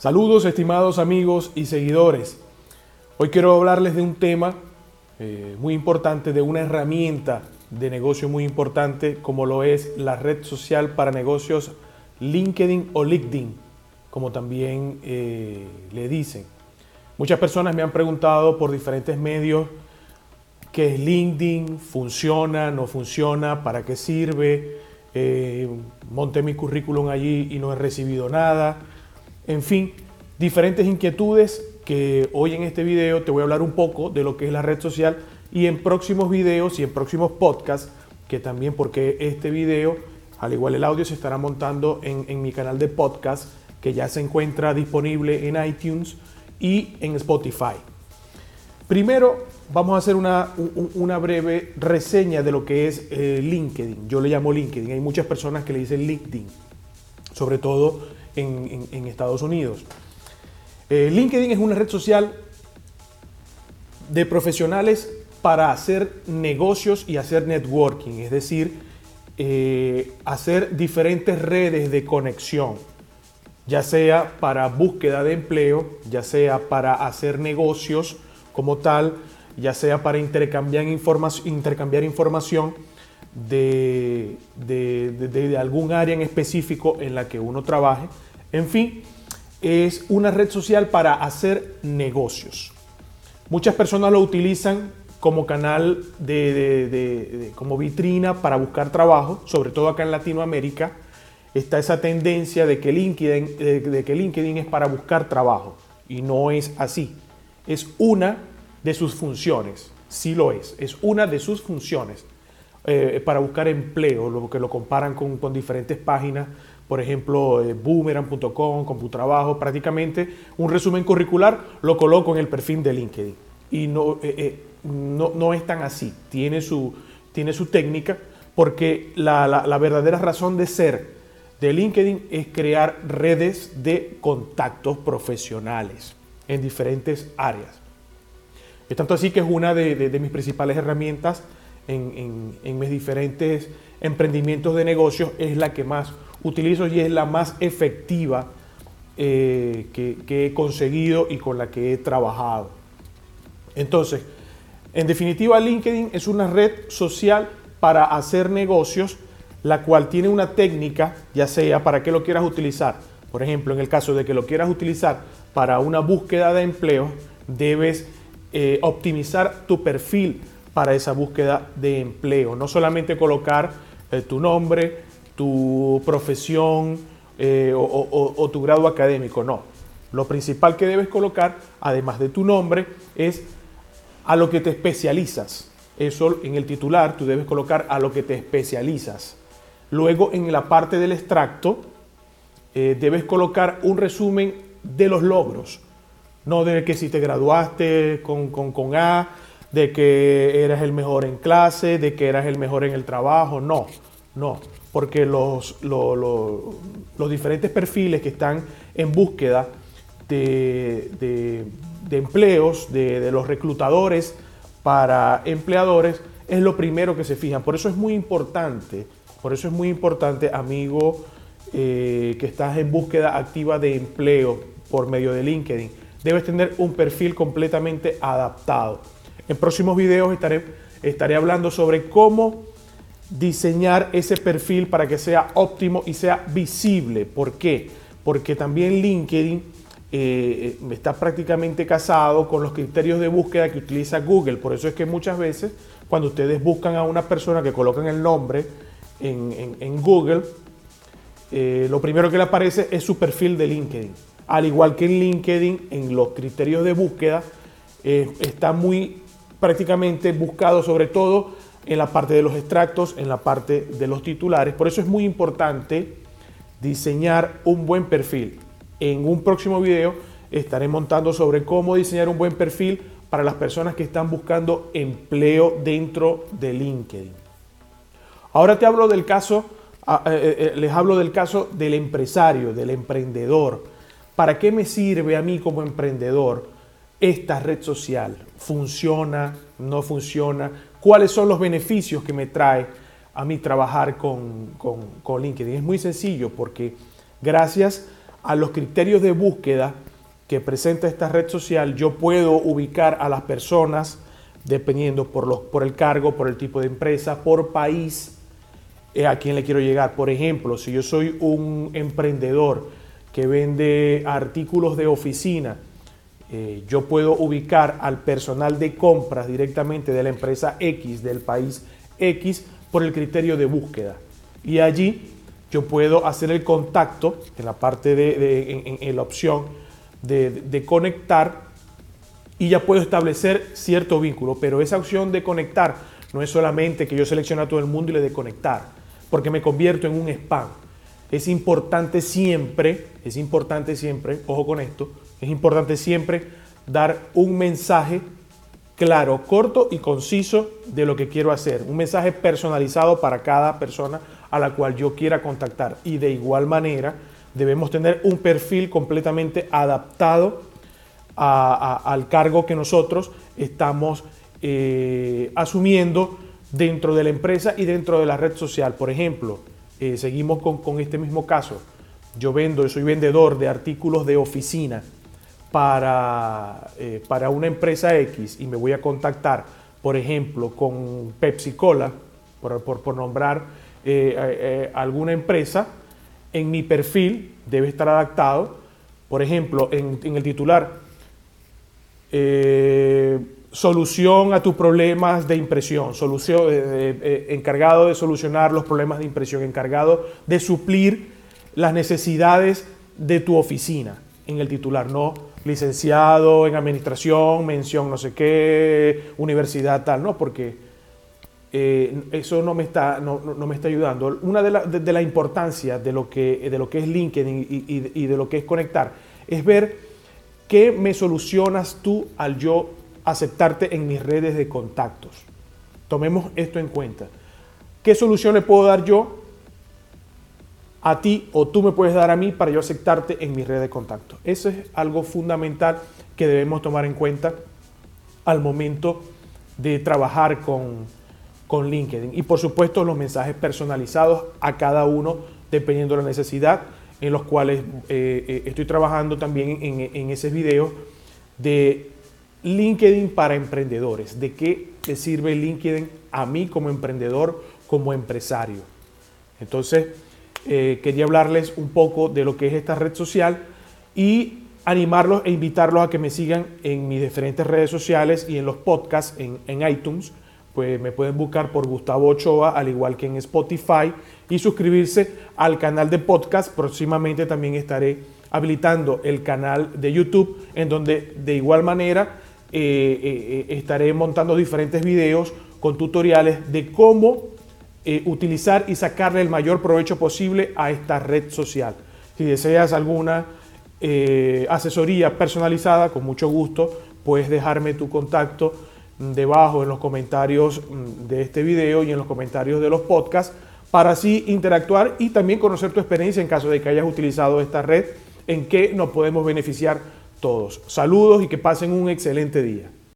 Saludos estimados amigos y seguidores. Hoy quiero hablarles de un tema eh, muy importante, de una herramienta de negocio muy importante como lo es la red social para negocios LinkedIn o LinkedIn, como también eh, le dicen. Muchas personas me han preguntado por diferentes medios qué es LinkedIn, funciona, no funciona, para qué sirve. Eh, monté mi currículum allí y no he recibido nada. En fin, diferentes inquietudes que hoy en este video te voy a hablar un poco de lo que es la red social y en próximos videos y en próximos podcasts, que también porque este video, al igual el audio, se estará montando en, mi canal de podcast, que ya se encuentra disponible en iTunes y en Spotify. Primero, vamos a hacer una, una breve reseña de lo que es eh, LinkedIn. Yo le llamo LinkedIn. Hay muchas personas que le dicen LinkedIn, sobre todo en, Estados Unidos. Eh, LinkedIn es una red social de profesionales para hacer negocios y hacer networking, es decir, eh, hacer diferentes redes de conexión, ya sea para búsqueda de empleo, ya sea para hacer negocios como tal, ya sea para intercambiar, intercambiar información de, de, algún área en específico en la que uno trabaje. En fin, es una red social para hacer negocios. Muchas personas lo utilizan como canal de, como vitrina para buscar trabajo, sobre todo acá en Latinoamérica. Está esa tendencia de que LinkedIn, de que LinkedIn es para buscar trabajo y no es así. Es una de sus funciones, sí lo es, es una de sus funciones eh, para buscar empleo, lo que lo comparan con, diferentes páginas, por ejemplo, eh, boomerang.com, CompuTrabajo, prácticamente un resumen curricular lo coloco en el perfil de LinkedIn. Y no, eh, no, no, es tan así, tiene su, tiene su técnica, porque la, la, verdadera razón de ser de LinkedIn es crear redes de contactos profesionales en diferentes áreas. Es tanto así que es una de mis principales herramientas en, mis diferentes emprendimientos de negocios es la que más utilizo y es la más efectiva eh, que, he conseguido y con la que he trabajado. Entonces, en definitiva, LinkedIn es una red social para hacer negocios, la cual tiene una técnica, ya sea para que lo quieras utilizar. Por ejemplo, en el caso de que lo quieras utilizar para una búsqueda de empleo, debes eh, optimizar tu perfil para esa búsqueda de empleo. No solamente colocar eh, tu nombre, tu profesión eh, o, tu grado académico, no. Lo principal que debes colocar, además de tu nombre, es a lo que te especializas. Eso en el titular tú debes colocar a lo que te especializas. Luego en la parte del extracto eh, debes colocar un resumen de los logros. No de que si te graduaste con, con, con A, de que eras el mejor en clase, de que eras el mejor en el trabajo. No, no, porque los, los, diferentes perfiles que están en búsqueda de, empleos, de, los reclutadores para empleadores, es lo primero que se fijan. Por eso es muy importante, por eso es muy importante, amigo, eh, que estás en búsqueda activa de empleo por medio de LinkedIn. Debes tener un perfil completamente adaptado. En próximos videos estaré, estaré hablando sobre cómo diseñar ese perfil para que sea óptimo y sea visible. ¿Por qué? Porque también LinkedIn eh, está prácticamente casado con los criterios de búsqueda que utiliza Google. Por eso es que muchas veces cuando ustedes buscan a una persona que colocan el nombre en, Google, eh, lo primero que le aparece es su perfil de LinkedIn. Al igual que en LinkedIn, en los criterios de búsqueda, eh, está muy prácticamente buscado sobre todo en la parte de los extractos, en la parte de los titulares. Por eso es muy importante diseñar un buen perfil. En un próximo video estaré montando sobre cómo diseñar un buen perfil para las personas que están buscando empleo dentro de LinkedIn. Ahora te hablo del caso, ah, eh, eh, eh, les hablo del caso del empresario, del emprendedor. ¿Para qué me sirve a mí como emprendedor? Esta red social funciona, no funciona, cuáles son los beneficios que me trae a mí trabajar con, con, LinkedIn. Es muy sencillo porque gracias a los criterios de búsqueda que presenta esta red social, yo puedo ubicar a las personas dependiendo por, los, por el cargo, por el tipo de empresa, por país, eh, a quién le quiero llegar. Por ejemplo, si yo soy un emprendedor que vende artículos de oficina, eh, yo puedo ubicar al personal de compras directamente de la empresa X, del país X, por el criterio de búsqueda. Y allí yo puedo hacer el contacto en la parte de, la opción de, de, conectar y ya puedo establecer cierto vínculo. Pero esa opción de conectar no es solamente que yo seleccione a todo el mundo y le dé conectar, porque me convierto en un spam. Es importante siempre, es importante siempre, ojo con esto, es importante siempre dar un mensaje claro, corto y conciso de lo que quiero hacer. Un mensaje personalizado para cada persona a la cual yo quiera contactar. Y de igual manera debemos tener un perfil completamente adaptado al cargo que nosotros estamos eh, asumiendo dentro de la empresa y dentro de la red social. Por ejemplo, eh, seguimos con, con este mismo caso. Yo vendo, soy vendedor de artículos de oficina para, eh, para una empresa X y me voy a contactar, por ejemplo, con Pepsi Cola, por, por, nombrar eh, eh, alguna empresa, en mi perfil debe estar adaptado, por ejemplo, en, en el titular, solución a tus problemas de impresión, solución, encargado de solucionar los problemas de impresión, encargado de suplir las necesidades de tu oficina en el titular, no licenciado en administración, mención no sé qué, universidad tal, no, porque eh, eso no me, está, no, me está ayudando. Una de la, de, la, importancia de lo, que, de lo que es LinkedIn y, de lo que es conectar es ver qué me solucionas tú al yo aceptarte en mis redes de contactos. Tomemos esto en cuenta. ¿Qué solución puedo dar yo a ti o tú me puedes dar a mí para yo aceptarte en mi red de contacto. Eso es algo fundamental que debemos tomar en cuenta al momento de trabajar con, con LinkedIn. Y por supuesto los mensajes personalizados a cada uno dependiendo de la necesidad en los cuales eh, eh, estoy trabajando también en, en ese video de LinkedIn para emprendedores. ¿De qué te sirve LinkedIn a mí como emprendedor, como empresario? Entonces, eh, quería hablarles un poco de lo que es esta red social y animarlos e invitarlos a que me sigan en mis diferentes redes sociales y en los podcasts en, iTunes. Pues me pueden buscar por Gustavo Ochoa, al igual que en Spotify, y suscribirse al canal de podcast. Próximamente también estaré habilitando el canal de YouTube, en donde de igual manera eh, eh, estaré montando diferentes videos con tutoriales de cómo eh, utilizar y sacarle el mayor provecho posible a esta red social. Si deseas alguna eh, asesoría personalizada, con mucho gusto, puedes dejarme tu contacto debajo en los comentarios mm, de este video y en los comentarios de los podcasts para así interactuar y también conocer tu experiencia en caso de que hayas utilizado esta red, en qué nos podemos beneficiar todos. Saludos y que pasen un excelente día.